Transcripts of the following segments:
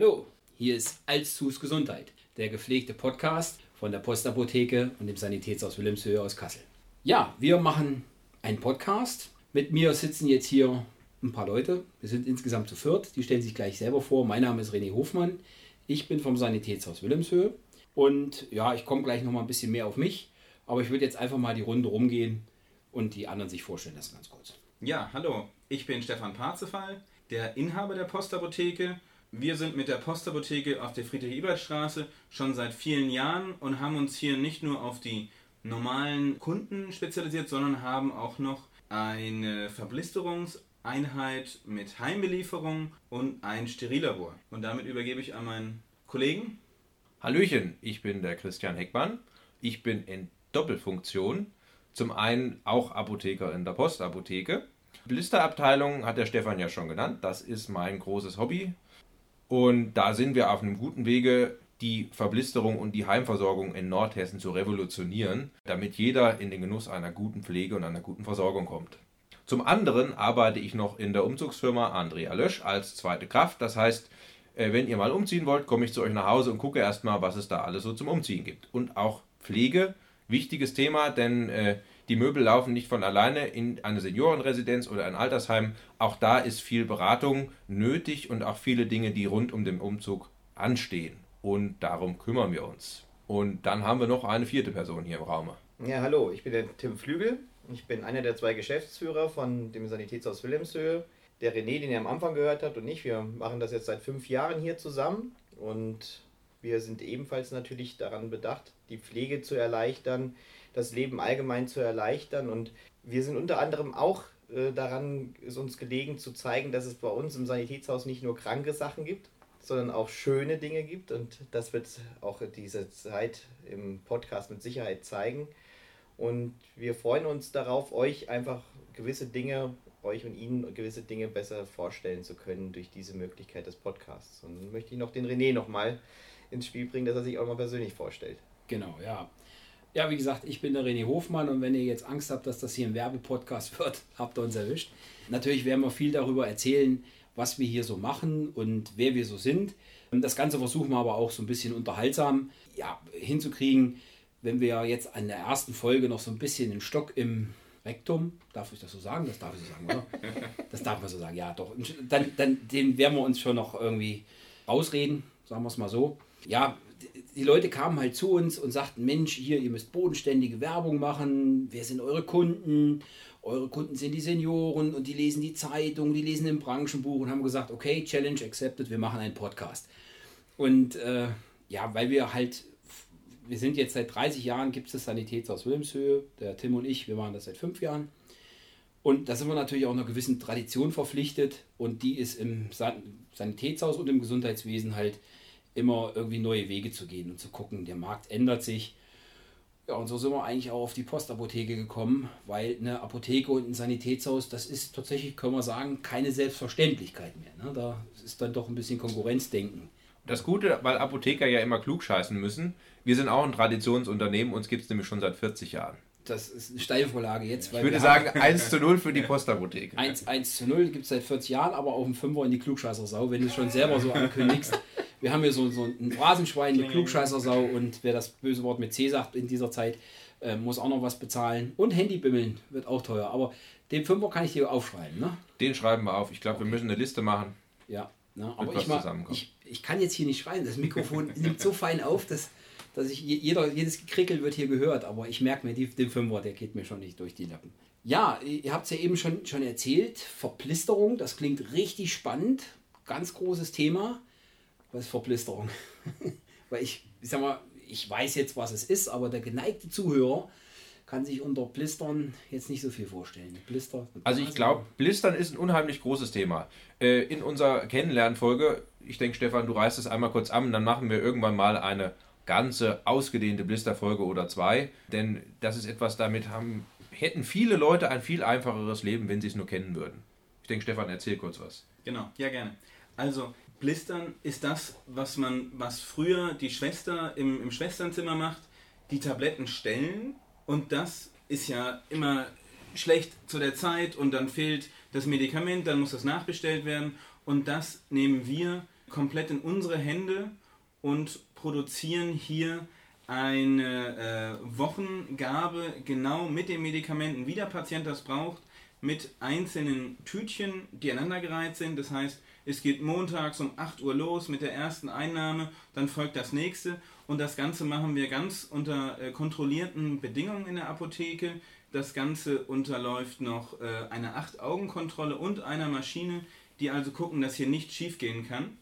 Hallo, hier ist Alszus Gesundheit, der gepflegte Podcast von der Postapotheke und dem Sanitätshaus Wilhelmshöhe aus Kassel. Ja, wir machen einen Podcast. Mit mir sitzen jetzt hier ein paar Leute. Wir sind insgesamt zu viert. Die stellen sich gleich selber vor. Mein Name ist René Hofmann. Ich bin vom Sanitätshaus Wilhelmshöhe. Und ja, ich komme gleich noch mal ein bisschen mehr auf mich. Aber ich würde jetzt einfach mal die Runde rumgehen und die anderen sich vorstellen lassen, ganz kurz. Ja, hallo. Ich bin Stefan Parzefall, der Inhaber der Postapotheke wir sind mit der Postapotheke auf der Friedrich-Ebert-Straße schon seit vielen Jahren und haben uns hier nicht nur auf die normalen Kunden spezialisiert, sondern haben auch noch eine Verblisterungseinheit mit Heimbelieferung und ein Sterillabor. Und damit übergebe ich an meinen Kollegen. Hallöchen, ich bin der Christian Heckmann. Ich bin in Doppelfunktion. Zum einen auch Apotheker in der Postapotheke. Blisterabteilung hat der Stefan ja schon genannt. Das ist mein großes Hobby. Und da sind wir auf einem guten Wege, die Verblisterung und die Heimversorgung in Nordhessen zu revolutionieren, damit jeder in den Genuss einer guten Pflege und einer guten Versorgung kommt. Zum anderen arbeite ich noch in der Umzugsfirma Andrea Lösch als zweite Kraft. Das heißt, äh, wenn ihr mal umziehen wollt, komme ich zu euch nach Hause und gucke erstmal, was es da alles so zum Umziehen gibt. Und auch Pflege, wichtiges Thema, denn äh, die Möbel laufen nicht von alleine in eine Seniorenresidenz oder ein Altersheim. Auch da ist viel Beratung nötig und auch viele Dinge, die rund um den Umzug anstehen. Und darum kümmern wir uns. Und dann haben wir noch eine vierte Person hier im Raum. Ja, hallo, ich bin der Tim Flügel. Ich bin einer der zwei Geschäftsführer von dem Sanitätshaus Wilhelmshöhe. Der René, den ihr am Anfang gehört habt, und ich, wir machen das jetzt seit fünf Jahren hier zusammen. Und wir sind ebenfalls natürlich daran bedacht, die Pflege zu erleichtern, das Leben allgemein zu erleichtern. Und wir sind unter anderem auch äh, daran, ist uns gelegen zu zeigen, dass es bei uns im Sanitätshaus nicht nur kranke Sachen gibt, sondern auch schöne Dinge gibt. Und das wird auch diese Zeit im Podcast mit Sicherheit zeigen. Und wir freuen uns darauf, euch einfach gewisse Dinge, euch und Ihnen gewisse Dinge besser vorstellen zu können durch diese Möglichkeit des Podcasts. Und dann möchte ich noch den René nochmal ins Spiel bringen, dass er sich auch mal persönlich vorstellt. Genau, ja. Ja, wie gesagt, ich bin der René Hofmann und wenn ihr jetzt Angst habt, dass das hier ein Werbepodcast wird, habt ihr uns erwischt. Natürlich werden wir viel darüber erzählen, was wir hier so machen und wer wir so sind. Das Ganze versuchen wir aber auch so ein bisschen unterhaltsam ja, hinzukriegen. Wenn wir jetzt an der ersten Folge noch so ein bisschen den Stock im Rektum, darf ich das so sagen? Das darf ich so sagen, oder? Das darf man so sagen, ja doch. Dann, dann den werden wir uns schon noch irgendwie ausreden, sagen wir es mal so. Ja, die Leute kamen halt zu uns und sagten, Mensch, hier, ihr müsst bodenständige Werbung machen, wer sind eure Kunden? Eure Kunden sind die Senioren und die lesen die Zeitung, die lesen im Branchenbuch und haben gesagt, okay, Challenge accepted, wir machen einen Podcast. Und äh, ja, weil wir halt, wir sind jetzt seit 30 Jahren, gibt es das Sanitätshaus Wilhelmshöhe, der Tim und ich, wir machen das seit fünf Jahren. Und da sind wir natürlich auch einer gewissen Tradition verpflichtet und die ist im Sanitätshaus und im Gesundheitswesen halt immer irgendwie neue Wege zu gehen und zu gucken, der Markt ändert sich. Ja, und so sind wir eigentlich auch auf die Postapotheke gekommen, weil eine Apotheke und ein Sanitätshaus, das ist tatsächlich, können wir sagen, keine Selbstverständlichkeit mehr. Ne? Da ist dann doch ein bisschen Konkurrenzdenken. Das Gute, weil Apotheker ja immer klug scheißen müssen, wir sind auch ein Traditionsunternehmen, uns gibt es nämlich schon seit 40 Jahren. Das ist eine Steilvorlage jetzt. ich würde sagen 1 zu 0 für die Postapotheke. 1, 1 zu 0 gibt es seit 40 Jahren, aber auf dem Fünfer in die Klugscheißer-Sau, wenn du es schon selber so ankündigst. Wir haben hier so, so ein Rasenschwein, eine Klugscheißersau und wer das böse Wort mit C sagt in dieser Zeit, äh, muss auch noch was bezahlen. Und Handybimmeln wird auch teuer. Aber den Fünfer kann ich dir aufschreiben. Ne? Den schreiben wir auf. Ich glaube, okay. wir müssen eine Liste machen. Ja, ne? aber ich, mal, ich, ich kann jetzt hier nicht schreiben. Das Mikrofon nimmt so fein auf, dass, dass ich jeder, jedes Gekrickel wird hier gehört. Aber ich merke mir, die, den Fünfer, der geht mir schon nicht durch die Lappen. Ja, ihr habt es ja eben schon, schon erzählt. Verplisterung, das klingt richtig spannend. Ganz großes Thema. Was ist Verblisterung? Weil ich, ich sag mal, ich weiß jetzt, was es ist, aber der geneigte Zuhörer kann sich unter Blistern jetzt nicht so viel vorstellen. Blister. Also ich glaube, Blistern ist ein unheimlich großes Thema. Äh, in unserer Kennenlernfolge, ich denke, Stefan, du reißt es einmal kurz an, dann machen wir irgendwann mal eine ganze ausgedehnte Blisterfolge oder zwei. Denn das ist etwas, damit haben, hätten viele Leute ein viel einfacheres Leben, wenn sie es nur kennen würden. Ich denke, Stefan, erzähl kurz was. Genau, ja gerne. Also Blistern ist das, was man, was früher die Schwester im, im Schwesternzimmer macht, die Tabletten stellen und das ist ja immer schlecht zu der Zeit und dann fehlt das Medikament, dann muss das nachbestellt werden und das nehmen wir komplett in unsere Hände und produzieren hier eine äh, Wochengabe genau mit den Medikamenten, wie der Patient das braucht, mit einzelnen Tütchen, die aneinandergereiht sind. Das heißt, es geht montags um 8 Uhr los mit der ersten Einnahme, dann folgt das nächste und das Ganze machen wir ganz unter äh, kontrollierten Bedingungen in der Apotheke. Das Ganze unterläuft noch äh, einer 8-Augen-Kontrolle und einer Maschine, die also gucken, dass hier nichts schief gehen kann.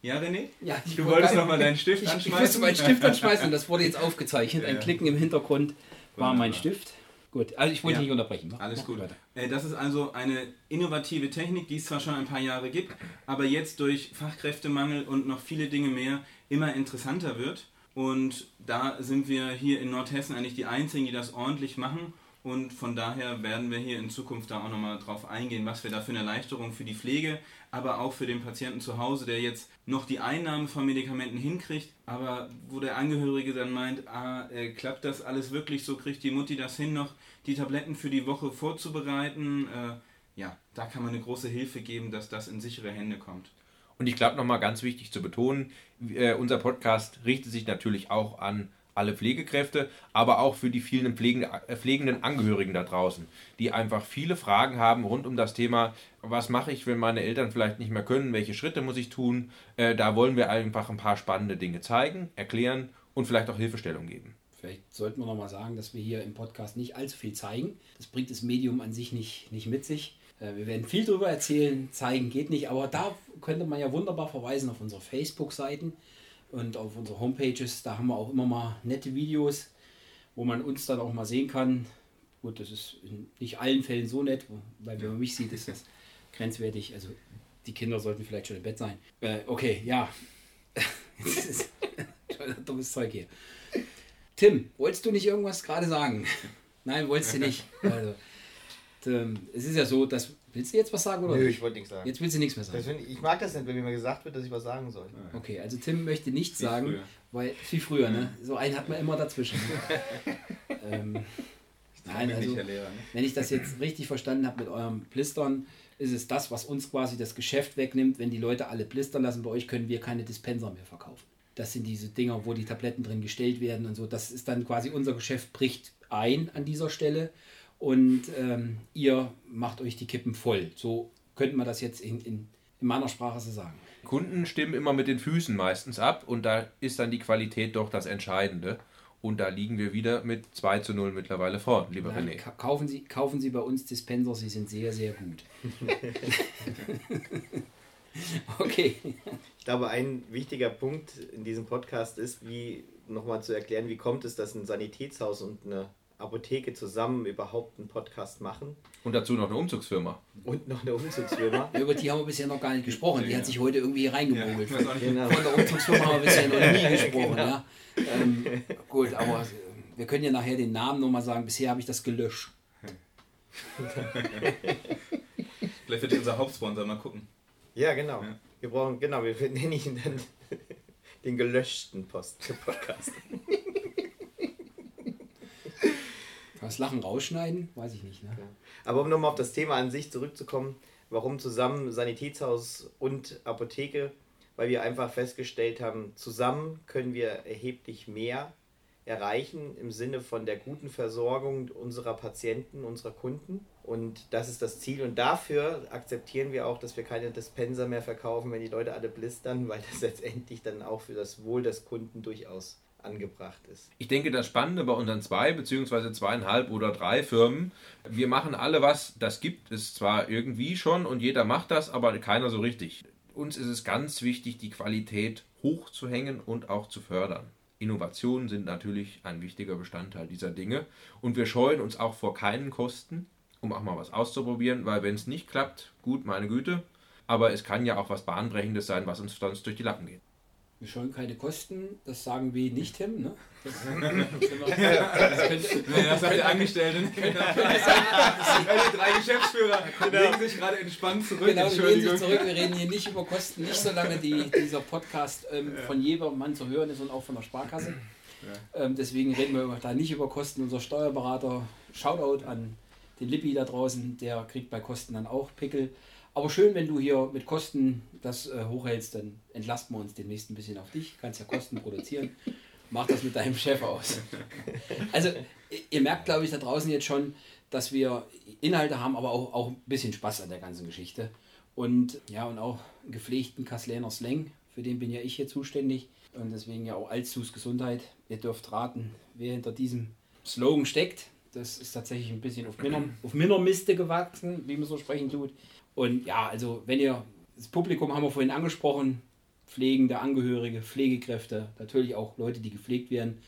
Ja, René? Ja, du wolltest nochmal deinen Stift ich, anschmeißen. Ich musste meinen Stift anschmeißen, das wurde jetzt aufgezeichnet. Ein Ja. Klicken im Hintergrund war mein Wunderbar. Stift. Gut, also ich wollte Ja. nicht unterbrechen. Mach- Alles mach gut. weiter. Äh, Das ist also eine innovative Technik, die es zwar schon ein paar Jahre gibt, aber jetzt durch Fachkräftemangel und noch viele Dinge mehr immer interessanter wird. Und da sind wir hier in Nordhessen eigentlich die Einzigen, die das ordentlich machen. Und von daher werden wir hier in Zukunft da auch nochmal drauf eingehen, was wir da für eine Erleichterung für die Pflege, aber auch für den Patienten zu Hause, der jetzt noch die Einnahme von Medikamenten hinkriegt, aber wo der Angehörige dann meint, ah, äh, klappt das alles wirklich so, kriegt die Mutti das hin, noch die Tabletten für die Woche vorzubereiten? Äh, ja, da kann man eine große Hilfe geben, dass das in sichere Hände kommt. Und ich glaube nochmal ganz wichtig zu betonen, äh, unser Podcast richtet sich natürlich auch an alle Pflegekräfte, aber auch für die vielen pflegenden, äh, pflegenden Angehörigen da draußen, die einfach viele Fragen haben rund um das Thema, was mache ich, wenn meine Eltern vielleicht nicht mehr können, welche Schritte muss ich tun. Äh, da wollen wir einfach ein paar spannende Dinge zeigen, erklären und vielleicht auch Hilfestellung geben. Vielleicht sollten wir noch mal sagen, dass wir hier im Podcast nicht allzu viel zeigen. Das bringt das Medium an sich nicht, nicht mit sich. Äh, Wir werden viel darüber erzählen, zeigen geht nicht, aber da könnte man ja wunderbar verweisen auf unsere Facebook-Seiten und auf unsere Homepages. Da haben wir auch immer mal nette Videos, wo man uns dann auch mal sehen kann. Gut, das ist in nicht allen Fällen so nett, weil wenn man mich sieht, ist das grenzwertig. Also die Kinder sollten vielleicht schon im Bett sein. Äh, okay, ja. Das ist schon dummes Zeug hier. Tim, wolltest du nicht irgendwas gerade sagen? Nein, wolltest du nicht. Also, es ist ja so, dass. Willst du jetzt was sagen oder Nö, ich wollte nichts sagen. Jetzt willst du nichts mehr sagen. Deswegen, ich mag das nicht, wenn mir mal gesagt wird, dass ich was sagen soll. Okay, also Tim möchte nichts Wie sagen, früher. weil wie früher, ne? So einen hat man immer dazwischen. ähm, nein, also Lehrer, ne? wenn ich das jetzt richtig verstanden habe mit eurem Blistern, ist es das, was uns quasi das Geschäft wegnimmt. Wenn die Leute alle blistern lassen, bei euch können wir keine Dispenser mehr verkaufen. Das sind diese Dinger, wo die Tabletten drin gestellt werden und so. Das ist dann quasi unser Geschäft bricht ein an dieser Stelle und ähm, ihr macht euch die Kippen voll. So könnte man das jetzt in, in, in meiner Sprache so sagen. Kunden stimmen immer mit den Füßen meistens ab und da ist dann die Qualität doch das Entscheidende. Und da liegen wir wieder mit 2 zu 0 mittlerweile vor, lieber Nein, René. ka- kaufen, Sie, kaufen Sie bei uns Dispenser, sie sind sehr, sehr gut. okay. Ich glaube, ein wichtiger Punkt in diesem Podcast ist, wie nochmal zu erklären, wie kommt es, dass ein Sanitätshaus und eine Apotheke zusammen überhaupt einen Podcast machen Und dazu noch eine Umzugsfirma. und noch eine Umzugsfirma. Über die haben wir bisher noch gar nicht gesprochen. Die hat sich heute irgendwie hier Ja, reingemogelt. nicht. Genau. Von der Umzugsfirma haben wir bisher noch nie gesprochen. Genau. Ja. Ähm, gut, aber äh, wir können ja nachher den Namen nochmal sagen. Bisher habe ich das gelöscht. Vielleicht wird unser Hauptsponsor mal gucken. Ja, genau. Ja. Wir brauchen, genau, wir nennen ihn dann den gelöschten Post Podcast. Das Lachen rausschneiden? Weiß ich nicht. Ne? Aber um nochmal auf das Thema an sich zurückzukommen, warum zusammen Sanitätshaus und Apotheke? Weil wir einfach festgestellt haben, zusammen können wir erheblich mehr erreichen im Sinne von der guten Versorgung unserer Patienten, unserer Kunden. Und das ist das Ziel. Und dafür akzeptieren wir auch, dass wir keine Dispenser mehr verkaufen, wenn die Leute alle blistern, weil das letztendlich dann auch für das Wohl des Kunden durchaus angebracht ist. Ich denke, das Spannende bei unseren zwei beziehungsweise zweieinhalb oder drei Firmen, wir machen alle was, das gibt es zwar irgendwie schon und jeder macht das, aber keiner so richtig. Uns ist es ganz wichtig, die Qualität hochzuhängen und auch zu fördern. Innovationen sind natürlich ein wichtiger Bestandteil dieser Dinge und wir scheuen uns auch vor keinen Kosten, um auch mal was auszuprobieren, weil wenn es nicht klappt, gut, meine Güte, aber es kann ja auch was Bahnbrechendes sein, was uns sonst durch die Lappen geht. Wir scheuen keine Kosten. Das sagen wir nicht, Tim. Ne? Das, das Ja, das hat der Angestellte. Die drei Geschäftsführer legen sich gerade entspannt zurück. Genau, wir lehnen sich zurück. Wir reden hier nicht über Kosten, nicht solange die, dieser Podcast ähm, von jedem Mann zu hören ist und auch von der Sparkasse. Ähm, deswegen reden wir da nicht über Kosten. Unser Steuerberater, Shoutout an den Lippi da draußen, der kriegt bei Kosten dann auch Pickel. Aber schön, wenn du hier mit Kosten das äh, hochhältst, dann entlasten wir uns demnächst ein bisschen auf dich. Kannst ja Kosten produzieren. Mach das mit deinem Chef aus. Also, ihr merkt, glaube ich, da draußen jetzt schon, dass wir Inhalte haben, aber auch, auch ein bisschen Spaß an der ganzen Geschichte. Und ja, und auch einen gepflegten Kasslener Slang, für den bin ja ich hier zuständig. Und deswegen ja auch Alzus Gesundheit. Ihr dürft raten, wer hinter diesem Slogan steckt. Das ist tatsächlich ein bisschen auf, Minner, auf Minnermiste gewachsen, wie man so sprechen tut. Und ja, also wenn ihr, das Publikum haben wir vorhin angesprochen, pflegende Angehörige, Pflegekräfte, natürlich auch Leute, die gepflegt werden.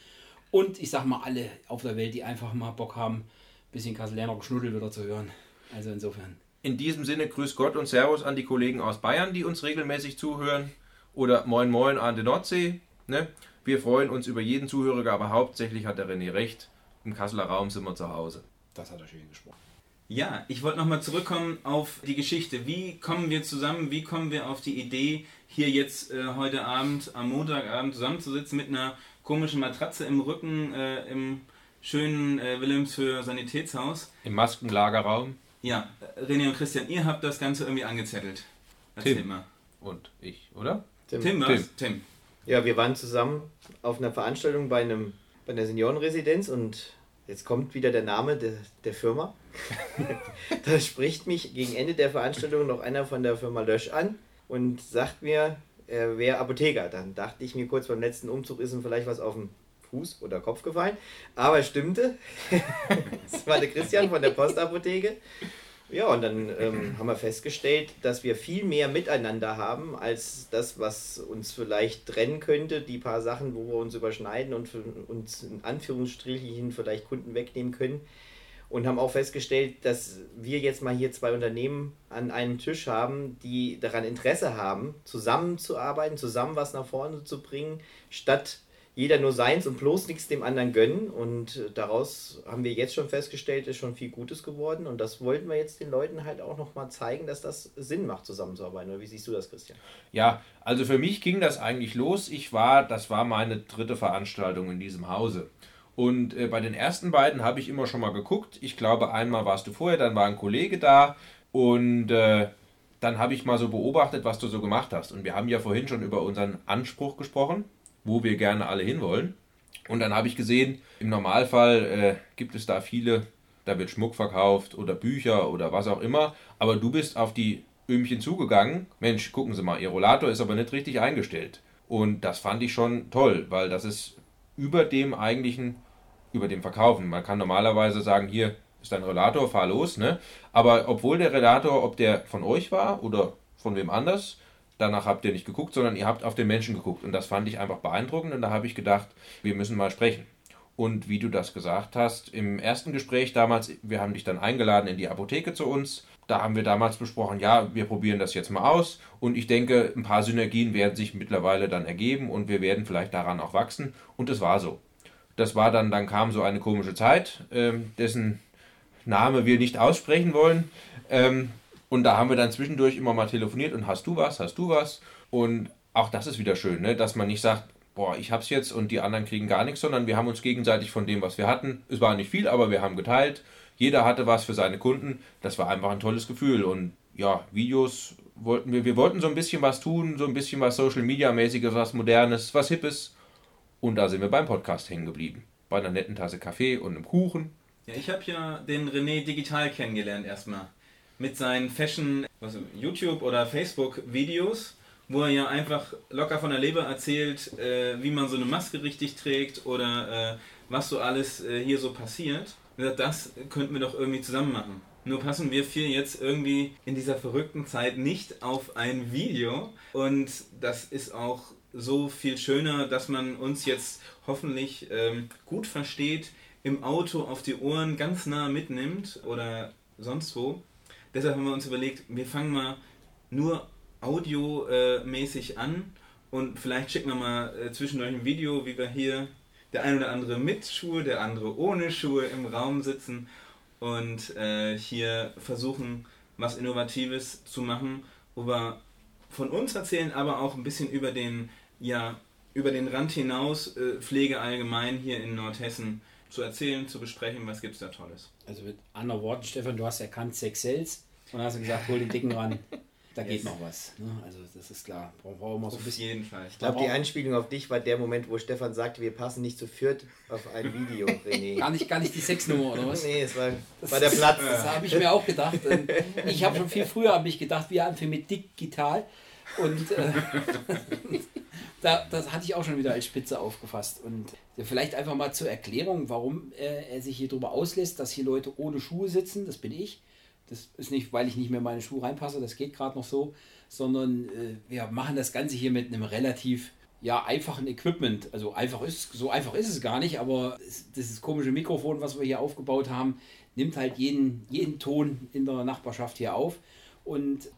Und ich sag mal alle auf der Welt, die einfach mal Bock haben, ein bisschen Kasselerner Geschnuddel wieder zu hören. Also insofern. In diesem Sinne grüß Gott und Servus an die Kollegen aus Bayern, die uns regelmäßig zuhören. Oder Moin Moin an die Nordsee. Ne? Wir freuen uns über jeden Zuhörer, aber hauptsächlich hat der René recht. Im Kasseler Raum sind wir zu Hause. Das hat er schön gesprochen. Ja, ich wollte nochmal zurückkommen auf die Geschichte. Wie kommen wir zusammen? Wie kommen wir auf die Idee, hier jetzt äh, heute Abend, am Montagabend zusammenzusitzen mit einer komischen Matratze im Rücken äh, im schönen äh, Wilhelmshöhe Sanitätshaus? Im Maskenlagerraum. Ja, René und Christian, ihr habt das Ganze irgendwie angezettelt. Erzähl Tim. mal. Und ich, oder? Tim. Tim, Tim. Tim. Ja, wir waren zusammen auf einer Veranstaltung bei, einem, bei einer Seniorenresidenz und jetzt kommt wieder der Name de, der Firma. da spricht mich gegen Ende der Veranstaltung noch einer von der Firma Lösch an und sagt mir, er wäre Apotheker. Dann dachte ich mir kurz beim letzten Umzug ist ihm vielleicht was auf den Fuß oder Kopf gefallen. Aber es stimmte. das war der Christian von der Postapotheke. Ja, und dann ähm, haben wir festgestellt, dass wir viel mehr miteinander haben, als das, was uns vielleicht trennen könnte. Die paar Sachen, wo wir uns überschneiden und uns in Anführungsstrichen vielleicht Kunden wegnehmen können. Und haben auch festgestellt, dass wir jetzt mal hier zwei Unternehmen an einem Tisch haben, die daran Interesse haben, zusammenzuarbeiten, zusammen was nach vorne zu bringen, statt jeder nur seins und bloß nichts dem anderen gönnen. Und äh, daraus haben wir jetzt schon festgestellt, ist schon viel Gutes geworden. Und das wollten wir jetzt den Leuten halt auch nochmal zeigen, dass das Sinn macht, zusammenzuarbeiten. Oder wie siehst du das, Christian? Ja, also für mich ging das eigentlich los. Ich war, das war meine dritte Veranstaltung in diesem Hause. Und äh, bei den ersten beiden habe ich immer schon mal geguckt. Ich glaube, einmal warst du vorher, dann war ein Kollege da und äh, dann habe ich mal so beobachtet, was du so gemacht hast. Und wir haben ja vorhin schon über unseren Anspruch gesprochen wo wir gerne alle hinwollen. Und dann habe ich gesehen, im Normalfall äh, gibt es da viele, da wird Schmuck verkauft oder Bücher oder was auch immer. Aber du bist auf die Öhmchen zugegangen. Mensch, gucken Sie mal, Ihr Rollator ist aber nicht richtig eingestellt. Und das fand ich schon toll, weil das ist über dem eigentlichen, über dem Verkaufen. Man kann normalerweise sagen, hier ist dein Rollator, fahr los. Ne? Aber obwohl der Rollator, ob der von euch war oder von wem anders, danach habt ihr nicht geguckt, sondern ihr habt auf den Menschen geguckt. Und das fand ich einfach beeindruckend und da habe ich gedacht, wir müssen mal sprechen. Und wie du das gesagt hast, im ersten Gespräch damals, wir haben dich dann eingeladen in die Apotheke zu uns. Da haben wir damals besprochen, ja, wir probieren das jetzt mal aus. Und ich denke, ein paar Synergien werden sich mittlerweile dann ergeben und wir werden vielleicht daran auch wachsen. Und es war so. Das war dann, dann kam so eine komische Zeit, ähm, dessen Name wir nicht aussprechen wollen. Ähm, und da haben wir dann zwischendurch immer mal telefoniert und hast du was, hast du was. Und auch das ist wieder schön, ne? dass man nicht sagt, boah, ich hab's jetzt und die anderen kriegen gar nichts, sondern wir haben uns gegenseitig von dem, was wir hatten, es war nicht viel, aber wir haben geteilt. Jeder hatte was für seine Kunden. Das war einfach ein tolles Gefühl. Und ja, Videos wollten wir, wir wollten so ein bisschen was tun, so ein bisschen was Social Media mäßiges, was Modernes, was Hippes. Und da sind wir beim Podcast hängen geblieben. Bei einer netten Tasse Kaffee und einem Kuchen. Ja, ich habe ja den René digital kennengelernt erstmal mit seinen Fashion, was, YouTube oder Facebook Videos, wo er ja einfach locker von der Leber erzählt, äh, wie man so eine Maske richtig trägt oder äh, was so alles äh, hier so passiert. Das könnten wir doch irgendwie zusammen machen. Nur passen wir vier jetzt irgendwie in dieser verrückten Zeit nicht auf ein Video. Und das ist auch so viel schöner, dass man uns jetzt hoffentlich ähm, gut versteht, im Auto auf die Ohren ganz nah mitnimmt oder sonst wo. Deshalb haben wir uns überlegt, wir fangen mal nur audiomäßig an und vielleicht schicken wir mal äh, zwischendurch ein Video, wie wir hier der ein oder andere mit Schuhe, der andere ohne Schuhe im Raum sitzen und äh, hier versuchen, was Innovatives zu machen, wo wir von uns erzählen, aber auch ein bisschen über den, ja, über den Rand hinaus, äh, Pflege allgemein hier in Nordhessen, zu erzählen, zu besprechen, was gibt es da Tolles. Also mit anderen Worten, Stefan, du hast erkannt Sex Sales und hast gesagt, hol den Dicken ran. Da geht Yes. noch was. Ne? Also das ist klar. Brauchen wir so ein Auf bisschen. jeden Fall. Ich glaube, die Anspielung auf dich war der Moment, wo Stefan sagte, wir passen nicht zu viert auf ein Video, René. Gar nicht, gar nicht die Sexnummer oder was? Nee, es war, war der Platz. Das habe ich mir auch gedacht. Ich habe schon viel früher hab ich gedacht, wir anfangen mit digital. Und äh, da, das hatte ich auch schon wieder als Spitze aufgefasst. Und vielleicht einfach mal zur Erklärung, warum äh, er sich hier drüber auslässt, dass hier Leute ohne Schuhe sitzen. Das bin ich. Das ist nicht, weil ich nicht mehr in meine Schuhe reinpasse, das geht gerade noch so, sondern äh, wir machen das Ganze hier mit einem relativ ja, einfachen Equipment. Also einfach ist, so einfach ist es gar nicht, aber es, dieses komische Mikrofon, was wir hier aufgebaut haben, nimmt halt jeden, jeden Ton in der Nachbarschaft hier auf. Und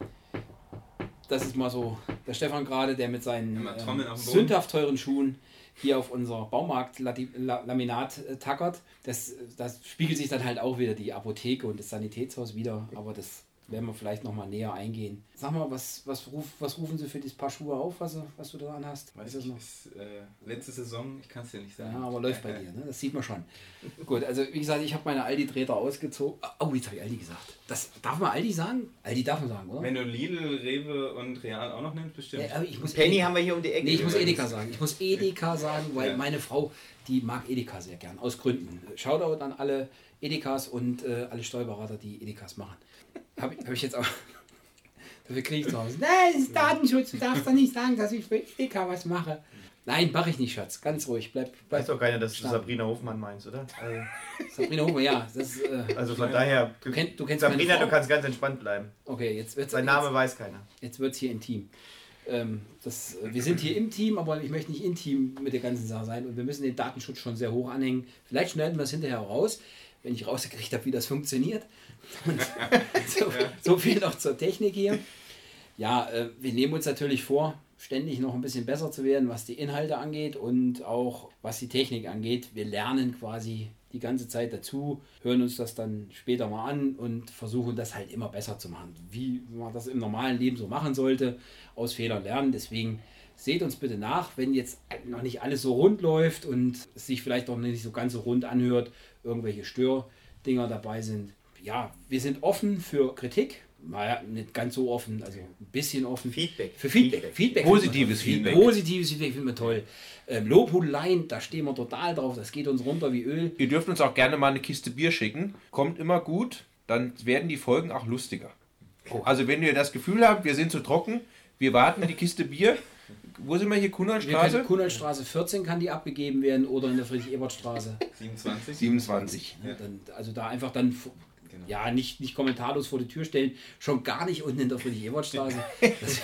das ist mal so der Stefan gerade, der mit seinen ähm, sündhaft teuren Schuhen hier auf unser Baumarkt-Laminat äh, tackert. Das, das spiegelt sich dann halt auch wieder die Apotheke und das Sanitätshaus wieder, aber das werden wir vielleicht nochmal näher eingehen. Sag mal, was, was, ruf, was rufen Sie für dieses Paar Schuhe auf, was, du- was du da anhast? Weiß Ist das ich, noch? ist, äh, letzte Saison, ich kann es dir nicht sagen. Ja, aber läuft bei dir, ne? das sieht man schon. Gut, also wie gesagt, ich habe meine Aldi-Treter ausgezogen. Oh, jetzt habe ich Aldi gesagt. Das, darf man Aldi sagen? Aldi darf man sagen, oder? Wenn du Lidl, Rewe und Real auch noch nimmst, bestimmt. Ja, ich muss Penny Edeka- haben wir hier um die Ecke. Nee, ich muss. Edeka sagen. Ich muss Edeka sagen, weil Ja. meine Frau, die mag Edeka sehr gern, aus Gründen. Shoutout an alle Edekas und äh, alle Steuerberater, die Edekas machen. Habe hab ich jetzt auch. Dafür kriege ich zu Hause. Nein, das ist Datenschutz, du darfst doch nicht sagen, dass ich für Edeka was mache. Nein, mache ich nicht, Schatz. Ganz ruhig. Bleib, bleib. Weiß doch keiner, dass du. Sabrina Hofmann meinst, oder? Also, Sabrina Hofer, ja. Das, äh, also von daher, du, kenn, du kennst Sabrina, du kannst ganz entspannt bleiben. Okay, jetzt wird Sein Name weiß keiner. Jetzt wird es hier intim. Ähm, das, wir sind hier im Team, aber ich möchte nicht intim mit der ganzen Sache sein und wir müssen den Datenschutz schon sehr hoch anhängen. Vielleicht schneiden wir es hinterher raus, wenn ich rausgekriegt habe, wie das funktioniert. So, so viel noch zur Technik hier. Ja, äh, wir nehmen uns natürlich vor, ständig noch ein bisschen besser zu werden, was die Inhalte angeht und auch was die Technik angeht. Wir lernen quasi die ganze Zeit dazu, hören uns das dann später mal an und versuchen das halt immer besser zu machen, wie man das im normalen Leben so machen sollte, aus Fehlern lernen. Deswegen seht uns bitte nach, wenn jetzt noch nicht alles so rund läuft und es sich vielleicht auch nicht so ganz so rund anhört, irgendwelche Stördinger dabei sind. Ja, wir sind offen für Kritik. Naja, nicht ganz so offen, also ein bisschen offen. Feedback. Für Feedback. Feedback. Feedback Positives Feedback. Positives Feedback finden wir toll. Ähm, Lobhudeleien, da stehen wir total drauf. Das geht uns runter wie Öl. Ihr dürft uns auch gerne mal eine Kiste Bier schicken. Kommt immer gut. Dann werden die Folgen auch lustiger. Also wenn ihr das Gefühl habt, wir sind zu trocken, wir warten die Kiste Bier. Wo sind wir hier? Kunnerstraße? Kunalstraße 14 kann die abgegeben werden oder in der Friedrich-Ebert-Straße. 27. 27. Ja. Dann, also da einfach dann Genau. ja nicht, nicht kommentarlos vor die Tür stellen. Schon gar nicht unten in der Friedrich-Ebert-Straße. Das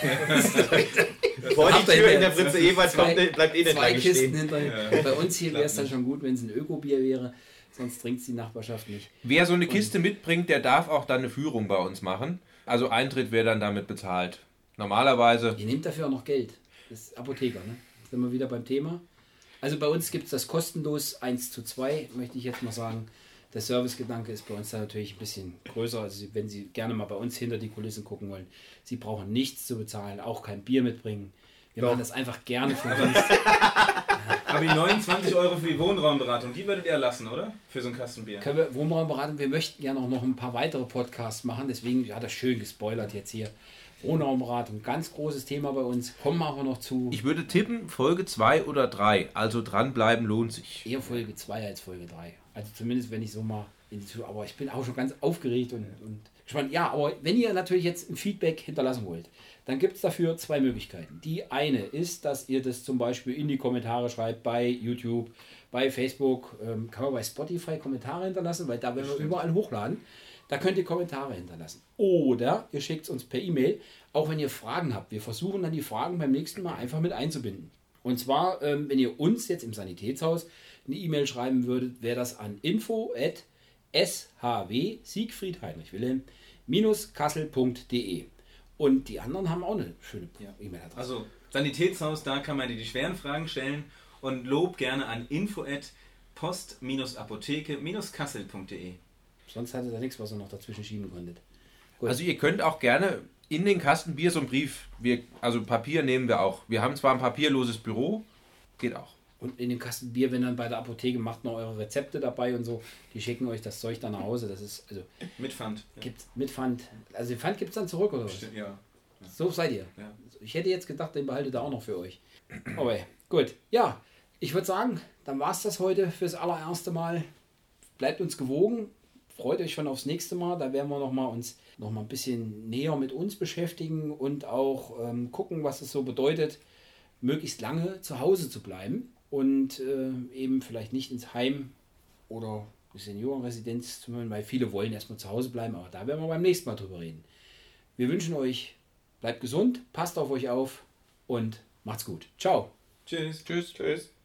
Vor die Tür in der Fritze Ewald zwei- kommt, bleibt eh nicht zwei Kisten stehen. hinter. Bei uns hier wäre es dann schon gut, wenn es ein Ökobier wäre. Sonst trinkt die Nachbarschaft nicht. Wer so eine Kiste mitbringt, der darf auch dann eine Führung bei uns machen. Also Eintritt wäre dann damit bezahlt. Normalerweise Ihr nehmt dafür auch noch Geld. Das ist Apotheker, ne? Sind wir wieder beim Thema. Also bei uns gibt es das kostenlos 1 zu 2, möchte ich jetzt mal sagen. Der Servicegedanke ist bei uns da natürlich ein bisschen größer. Also wenn Sie gerne mal bei uns hinter die Kulissen gucken wollen, Sie brauchen nichts zu bezahlen, auch kein Bier mitbringen. Wir Doch. machen das einfach gerne für uns. Aber die 29 Euro für die Wohnraumberatung, die würdet ihr lassen, oder? Für so ein Kastenbier. Können wir Wohnraumberatung, wir möchten gerne auch noch ein paar weitere Podcasts machen, deswegen hat er schön gespoilert jetzt hier. Wohnraumberatung, ganz großes Thema bei uns. Kommen aber noch zu Ich würde tippen, Folge 2 oder 3. Also dranbleiben lohnt sich. eher Folge 2 als Folge 3. Also zumindest wenn ich so mal in die Tür, aber ich bin auch schon ganz aufgeregt und, und gespannt. Ja, aber wenn ihr natürlich jetzt ein Feedback hinterlassen wollt, dann gibt es dafür zwei Möglichkeiten. Die eine ist, dass ihr das zum Beispiel in die Kommentare schreibt bei YouTube, bei Facebook, ähm, kann man bei Spotify Kommentare hinterlassen, weil da werden wir überall hochladen. Da könnt ihr Kommentare hinterlassen. Oder ihr schickt es uns per E-Mail, auch wenn ihr Fragen habt. Wir versuchen dann die Fragen beim nächsten Mal einfach mit einzubinden. Und zwar, ähm, wenn ihr uns jetzt im Sanitätshaus eine E-Mail schreiben würdet, wäre das an info shw Siegfried Heinrich Wilhelm kassel.de. Und die anderen haben auch eine schöne Ja. E-Mail-Adresse. Also Sanitätshaus, da kann man dir die schweren Fragen stellen und Lob gerne an info at post-apotheke-kassel.de. Sonst hatte da nichts, was er noch dazwischen schieben konnte. Gut. Also ihr könnt auch gerne in den Kasten Bier so einen Brief, wir, also Papier nehmen wir auch. Wir haben zwar ein papierloses Büro, geht auch. Und in dem Kasten Bier, wenn dann bei der Apotheke macht noch eure Rezepte dabei und so, die schicken euch das Zeug dann nach Hause. Das ist, also, Mit Pfand. Ja. gibt's mit Pfand. Also den Pfand gibt es dann zurück oder was? Stimmt, ja. So seid ihr. Ja. Ich hätte jetzt gedacht, den behaltet ihr auch noch für euch. Aber gut. Ja, ich würde sagen, dann war es das heute fürs allererste Mal. Bleibt uns gewogen. Freut euch schon aufs nächste Mal. Da werden wir noch mal uns noch mal ein bisschen näher mit uns beschäftigen und auch ähm, gucken, was es so bedeutet, möglichst lange zu Hause zu bleiben und äh, eben vielleicht nicht ins Heim oder die Seniorenresidenz zu wollen, weil viele wollen erstmal zu Hause bleiben. Aber da werden wir beim nächsten Mal drüber reden. Wir wünschen euch, bleibt gesund, passt auf euch auf und macht's gut. Ciao. Tschüss. Tschüss. Tschüss.